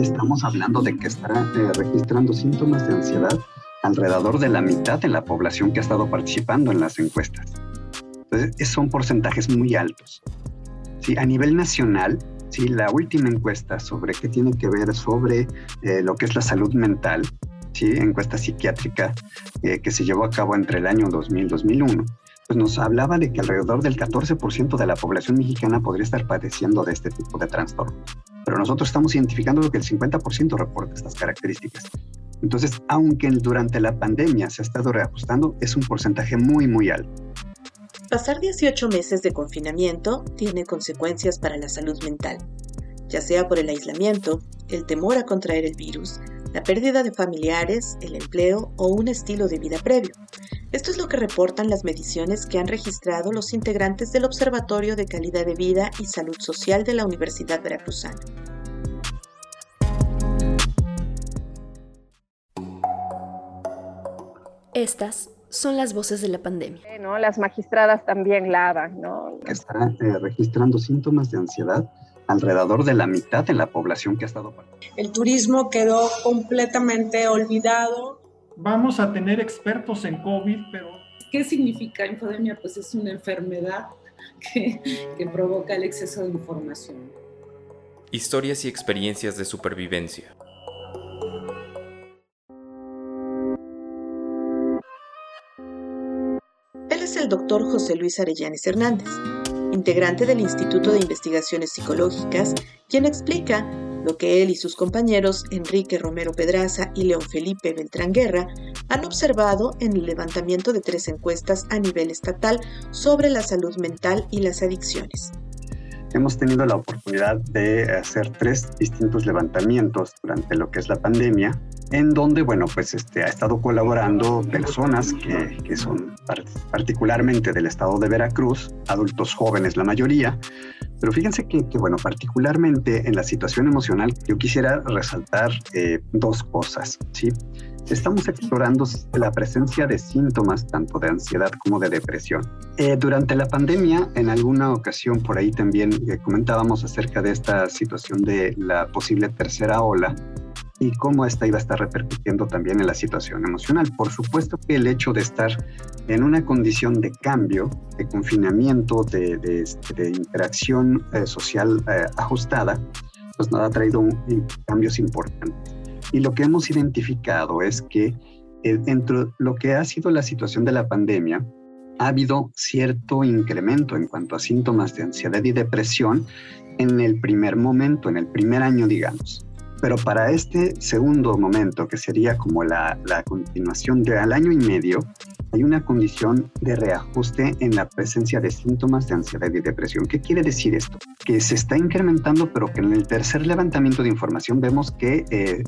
estamos hablando de que está eh, registrando síntomas de ansiedad alrededor de la mitad de la población que ha estado participando en las encuestas. Entonces, son porcentajes muy altos. Sí, a nivel nacional, sí, la última encuesta sobre qué tiene que ver sobre eh, lo que es la salud mental, sí, encuesta psiquiátrica eh, que se llevó a cabo entre el año 2000 y 2001, pues nos hablaba de que alrededor del 14% de la población mexicana podría estar padeciendo de este tipo de trastorno. Pero nosotros estamos identificando que el 50% reporta estas características. Entonces, aunque durante la pandemia se ha estado reajustando, es un porcentaje muy, muy alto. Pasar 18 meses de confinamiento tiene consecuencias para la salud mental, ya sea por el aislamiento, el temor a contraer el virus, la pérdida de familiares, el empleo o un estilo de vida previo. Esto es lo que reportan las mediciones que han registrado los integrantes del Observatorio de Calidad de Vida y Salud Social de la Universidad Veracruzana. Estas son las voces de la pandemia. ¿no? Las magistradas también la ¿no? Está eh, registrando síntomas de ansiedad alrededor de la mitad de la población que ha estado. El turismo quedó completamente olvidado. Vamos a tener expertos en COVID, pero... ¿Qué significa infodemia? Pues es una enfermedad que, que provoca el exceso de información. Historias y experiencias de supervivencia. Doctor José Luis Arellanes Hernández integrante del Instituto de Investigaciones Psicológicas, quien explica lo que él y sus compañeros Enrique Romero Pedraza y León Felipe Beltrán Guerra han observado en el levantamiento de tres encuestas a nivel estatal sobre la salud mental y las adicciones hemos tenido la oportunidad de hacer tres distintos levantamientos durante lo que es la pandemia, en donde, bueno, pues este, ha estado colaborando personas que, que son particularmente del estado de Veracruz, adultos jóvenes la mayoría, pero fíjense que, que, bueno, particularmente en la situación emocional, yo quisiera resaltar eh, dos cosas, ¿sí? estamos explorando la presencia de síntomas tanto de ansiedad como de depresión. Eh, durante la pandemia, en alguna ocasión por ahí también eh, comentábamos acerca de esta situación de la posible tercera ola y cómo esta iba a estar repercutiendo también en la situación emocional. Por supuesto que el hecho de estar en una condición de cambio, de confinamiento, de, este, interacción eh, social ajustada, pues nos ha traído cambios importantes. Y lo que hemos identificado es que eh, dentro de lo que ha sido la situación de la pandemia, ha habido cierto incremento en cuanto a síntomas de ansiedad y depresión en el primer momento, en el primer año, digamos. Pero para este segundo momento, que sería como la, la continuación del año y medio, hay una condición de reajuste en la presencia de síntomas de ansiedad y depresión. ¿Qué quiere decir esto? Que se está incrementando, pero que en el tercer levantamiento de información vemos que eh,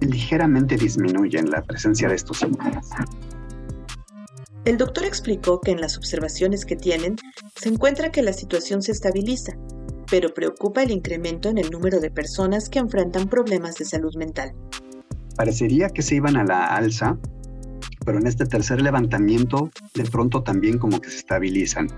ligeramente disminuyen la presencia de estos síntomas. El doctor explicó que en las observaciones que tienen se encuentra que la situación se estabiliza, pero preocupa el incremento en el número de personas que enfrentan problemas de salud mental. Parecería que se iban a la alza, pero en este tercer levantamiento de pronto también como que se estabilizan.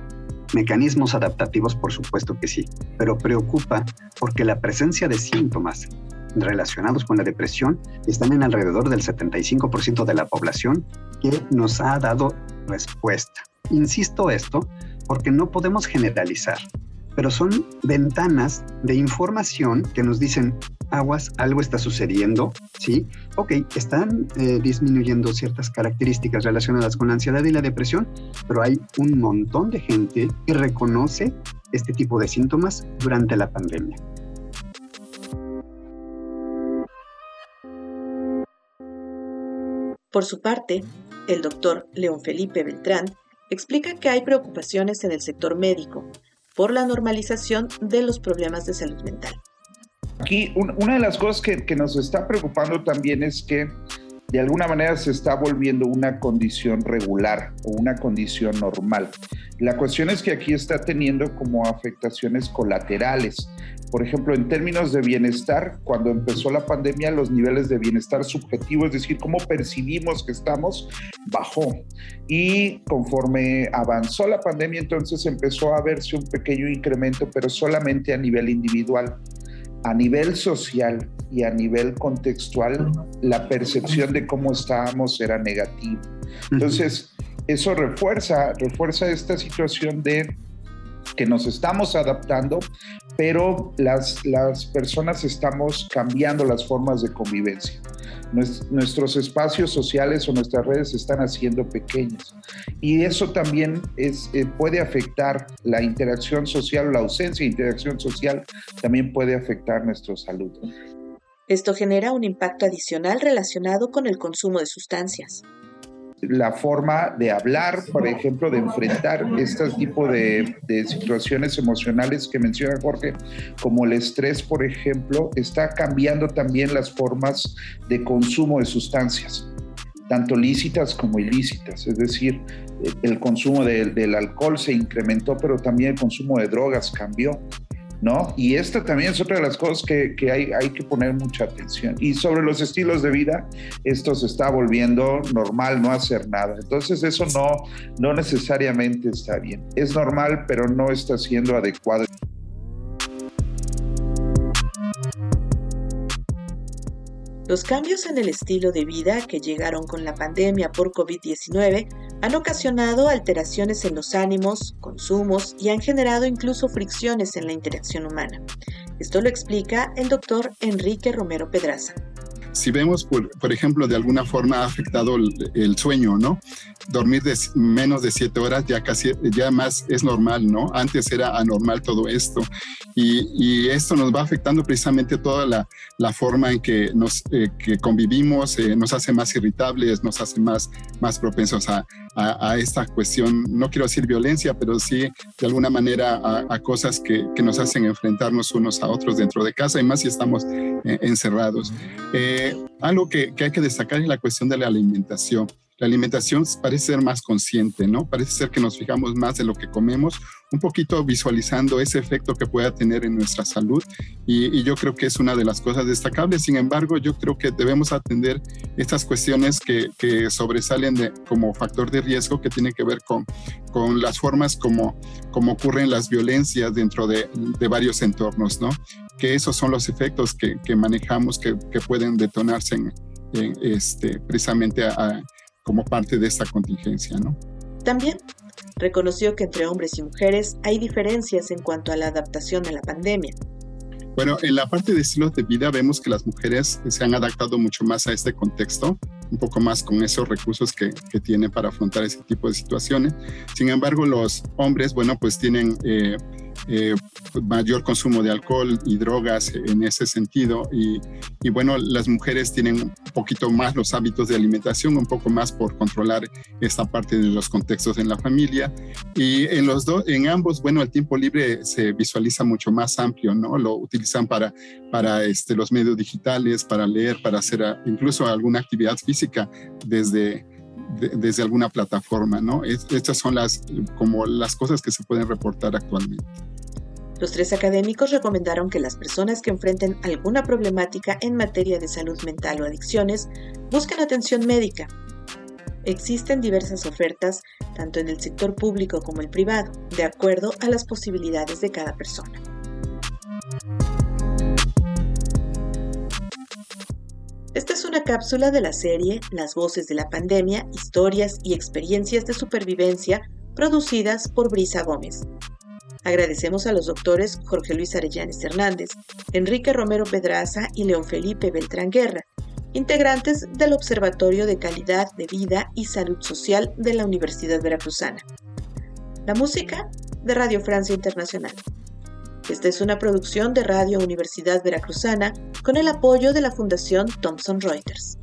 Mecanismos adaptativos, por supuesto que sí, pero preocupa porque la presencia de síntomas relacionados con la depresión están en alrededor del 75% de la población que nos ha dado respuesta. Insisto esto porque no podemos generalizar, pero son ventanas de información que nos dicen, aguas, algo está sucediendo, ¿sí? Ok, están eh, disminuyendo ciertas características relacionadas con la ansiedad y la depresión, pero hay un montón de gente que reconoce este tipo de síntomas durante la pandemia. Por su parte, el doctor León Felipe Beltrán explica que hay preocupaciones en el sector médico por la normalización de los problemas de salud mental. Aquí una de las cosas que, que nos está preocupando también es que de alguna manera se está volviendo una condición regular o una condición normal. La cuestión es que aquí está teniendo como afectaciones colaterales. Por ejemplo, en términos de bienestar, cuando empezó la pandemia, los niveles de bienestar subjetivo, es decir, cómo percibimos que estamos, bajó. Y conforme avanzó la pandemia, entonces empezó a verse un pequeño incremento, pero solamente a nivel individual a nivel social y a nivel contextual, la percepción de cómo estábamos era negativa. Entonces, eso refuerza, refuerza esta situación de que nos estamos adaptando, pero las, las personas estamos cambiando las formas de convivencia. nuestros espacios sociales o nuestras redes se están haciendo pequeños y eso también es, eh, puede afectar la interacción social, la ausencia de interacción social también puede afectar nuestra salud. Esto genera un impacto adicional relacionado con el consumo de sustancias la forma de hablar, por ejemplo, de enfrentar este tipo de, situaciones emocionales que menciona Jorge, como el estrés, por ejemplo, está cambiando también las formas de consumo de sustancias, tanto lícitas como ilícitas. Es decir, el consumo del alcohol se incrementó, pero también el consumo de drogas cambió. ¿No? Y esta también es otra de las cosas que, hay, hay, que poner mucha atención. Y sobre los estilos de vida, esto se está volviendo normal, no hacer nada. Entonces eso no, no necesariamente está bien. Es normal, pero no está siendo adecuado. Los cambios en el estilo de vida que llegaron con la pandemia por COVID-19 han ocasionado alteraciones en los ánimos, consumos y han generado incluso fricciones en la interacción humana. Esto lo explica el doctor Enrique Romero Pedraza si vemos, por, por, ejemplo, de alguna forma ha afectado el, sueño, ¿no? Dormir de menos de siete horas ya casi, ya más es normal, ¿no? Antes era anormal todo esto. Y, y esto nos va afectando precisamente toda la, la forma en que nos eh, que convivimos, eh, nos hace más irritables, nos hace más, más propensos a, a, esta cuestión, no quiero decir violencia, pero sí de alguna manera a, cosas que, que, nos hacen enfrentarnos unos a otros dentro de casa y más si estamos eh, encerrados. algo que, que hay que destacar es la cuestión de la alimentación la alimentación parece ser más consciente, ¿no? Parece ser que nos fijamos más en lo que comemos, un poquito visualizando ese efecto que pueda tener en nuestra salud y, yo creo que es una de las cosas destacables. Sin embargo, yo creo que debemos atender estas cuestiones que, sobresalen de, como factor de riesgo que tiene que ver con, con las formas como, como ocurren las violencias dentro de, de varios entornos, ¿no? Que esos son los efectos que, que manejamos que, que, pueden detonarse este, precisamente a como parte de esta contingencia, ¿no? También reconoció que entre hombres y mujeres hay diferencias en cuanto a la adaptación a la pandemia. Bueno, en la parte de estilos de vida vemos que las mujeres se han adaptado mucho más a este contexto, un poco más con esos recursos que, que tienen para afrontar ese tipo de situaciones. Sin embargo, los hombres, bueno, pues tienen eh, eh, mayor consumo de alcohol y drogas en ese sentido. Y, y, bueno, las mujeres tienen un poquito más los hábitos de alimentación, un poco más por controlar esta parte de los contextos en la familia. Y en los dos, en ambos, bueno, el tiempo libre se visualiza mucho más amplio, ¿no? Lo utilizan para, para este, los medios digitales, para leer, para hacer incluso alguna actividad física desde desde alguna plataforma, ¿no? estas son las, como las cosas que se pueden reportar actualmente. Los tres académicos recomendaron que las personas que enfrenten alguna problemática en materia de salud mental o adicciones busquen atención médica. Existen diversas ofertas, tanto en el sector público como el privado, de acuerdo a las posibilidades de cada persona. Esta es una cápsula de la serie Las voces de la pandemia, historias y experiencias de supervivencia producidas por Brisa Gómez. Agradecemos a los doctores Jorge Luis Arellanes Hernández, Enrique Romero Pedraza y León Felipe Beltrán Guerra, integrantes del Observatorio de Calidad de Vida y Salud Social de la Universidad Veracruzana. La música de Radio Francia Internacional. Esta es una producción de Radio Universidad Veracruzana con el apoyo de la Fundación Thomson Reuters.